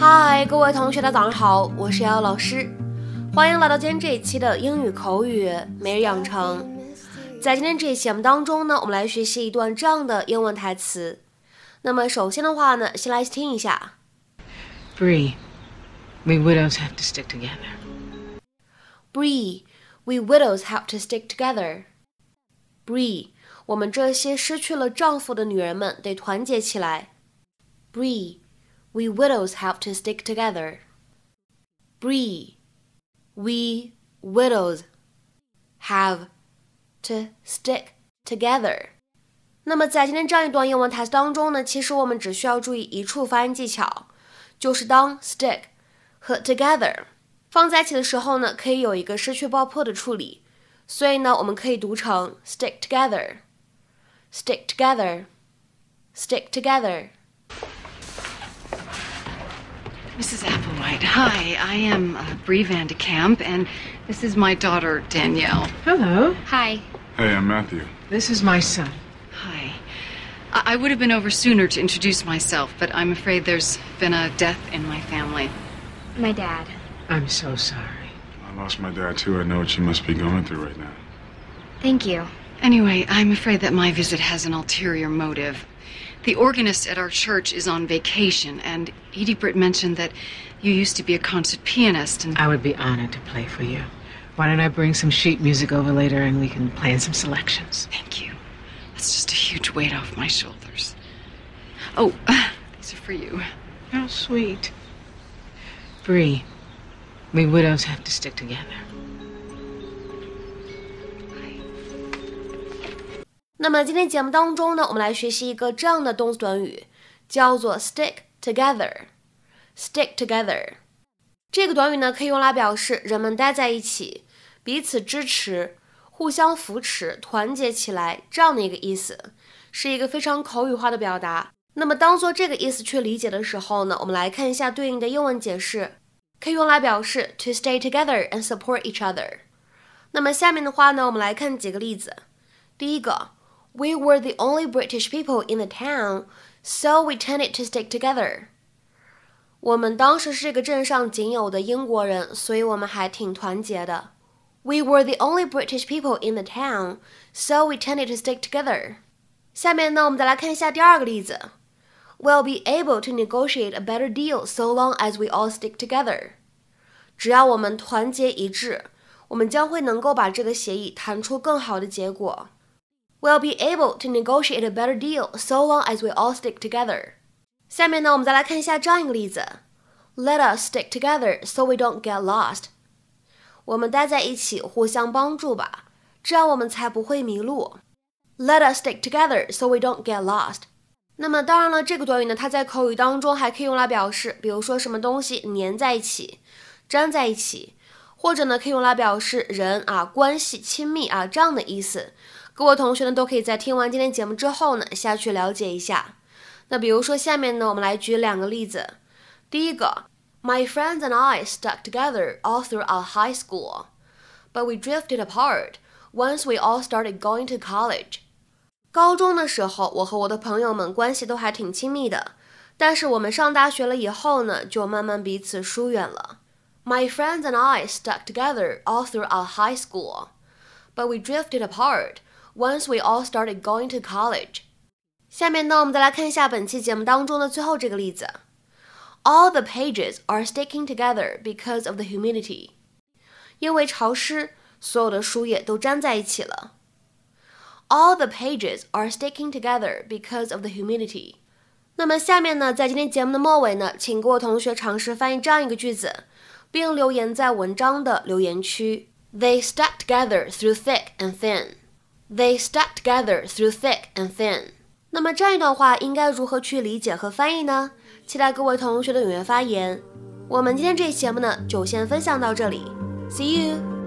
嗨，各位同学大家早上好，我是瑶瑶老师，欢迎来到今天这一期的英语口语每日养成。在今天这一期节目当中呢，我们来学习一段这样的英文台词。那么首先的话呢，先来听一下。Bree, we widows have to stick together. Bree, we widows have to stick together. Bree, 我们这些失去了丈夫的女人们得团结起来。Bree. We widows have to stick together. Bree, we widows have to stick together. 那么在今天这样一段英文台词当中呢，其实我们只需要注意一处发音技巧，就是当 stick 和 together 放在一起的时候呢，可以有一个失去爆破的处理，所以呢，我们可以读成 stick together，stick together，stick together。Mrs. Applewhite, hi. I am uh, Bree Vandekamp, and this is my daughter, Danielle. Hello. Hi. Hey, I'm Matthew. This is my son. Hi. I, I would have been over sooner to introduce myself, but I'm afraid there's been a death in my family. My dad. I'm so sorry. I lost my dad too. I know what you must be going through right now. Thank you. Anyway, I'm afraid that my visit has an ulterior motive. The organist at our church is on vacation, and Edie Britt mentioned that you used to be a concert pianist, and I would be honored to play for you. Why don't I bring some sheet music over later and we can plan some selections? thank you. That's just a huge weight off my shoulders. Oh, these are for you. How sweet. Bree, we widows have to stick together. 那么今天节目当中呢，我们来学习一个这样的动词短语，叫做 stick together。stick together 这个短语呢，可以用来表示人们待在一起，彼此支持，互相扶持，团结起来这样的一个意思，是一个非常口语化的表达。那么当做这个意思去理解的时候呢，我们来看一下对应的英文解释，可以用来表示 to stay together and support each other。那么下面的话呢，我们来看几个例子。第一个。We were the only British people in the town, so we tended to stick together. 我们当时是这个镇上仅有的英国人，所以我们还挺团结的。We were the only British people in the town, so we tended to stick together. 下面呢，我们再来看一下第二个例子。 We'll be able to negotiate a better deal so long as we all stick together. 只要我们团结一致，我们将会能够把这个协议谈出更好的结果。We'll be able to negotiate a better deal so long as we all stick together. 下面呢，我们再来看一下这样一个例子：Let us stick together so we don't get lost. 我们待在一起，互相帮助吧，这样我们才不会迷路。Let us stick together so we don't get lost. 那么当然了，这个短语呢，它在口语当中还可以用来表示，比如说什么东西粘在一起、粘在一起，或者呢，可以用来表示人啊关系亲密啊这样的意思。各位同学呢，都可以在听完今天节目之后呢，下去了解一下。那比如说，下面呢，我们来举两个例子。第一个，My friends and I stuck together all through our high school, but we drifted apart once we all started going to college. 高中的时候，我和我的朋友们关系都还挺亲密的，但是我们上大学了以后呢，就慢慢彼此疏远了。My friends and I stuck together all through our high school, but we drifted apart once we all started going to college. 下面呢，我们再来看一下本期节目当中的最后这个例子。All the pages are sticking together because of the humidity. 因为潮湿，所有的书页都粘在一起了。 All the pages are sticking together because of the humidity. 那么下面呢，在今天节目的末尾呢，请各位同学尝试翻译这样一个句子，并留言在文章的留言区。They stuck together through thick and thin. They stuck together through thick and thin。那么这样一段话应该如何去理解和翻译呢？期待各位同学的踊跃发言。我们今天这期节目呢，就先分享到这里。See you。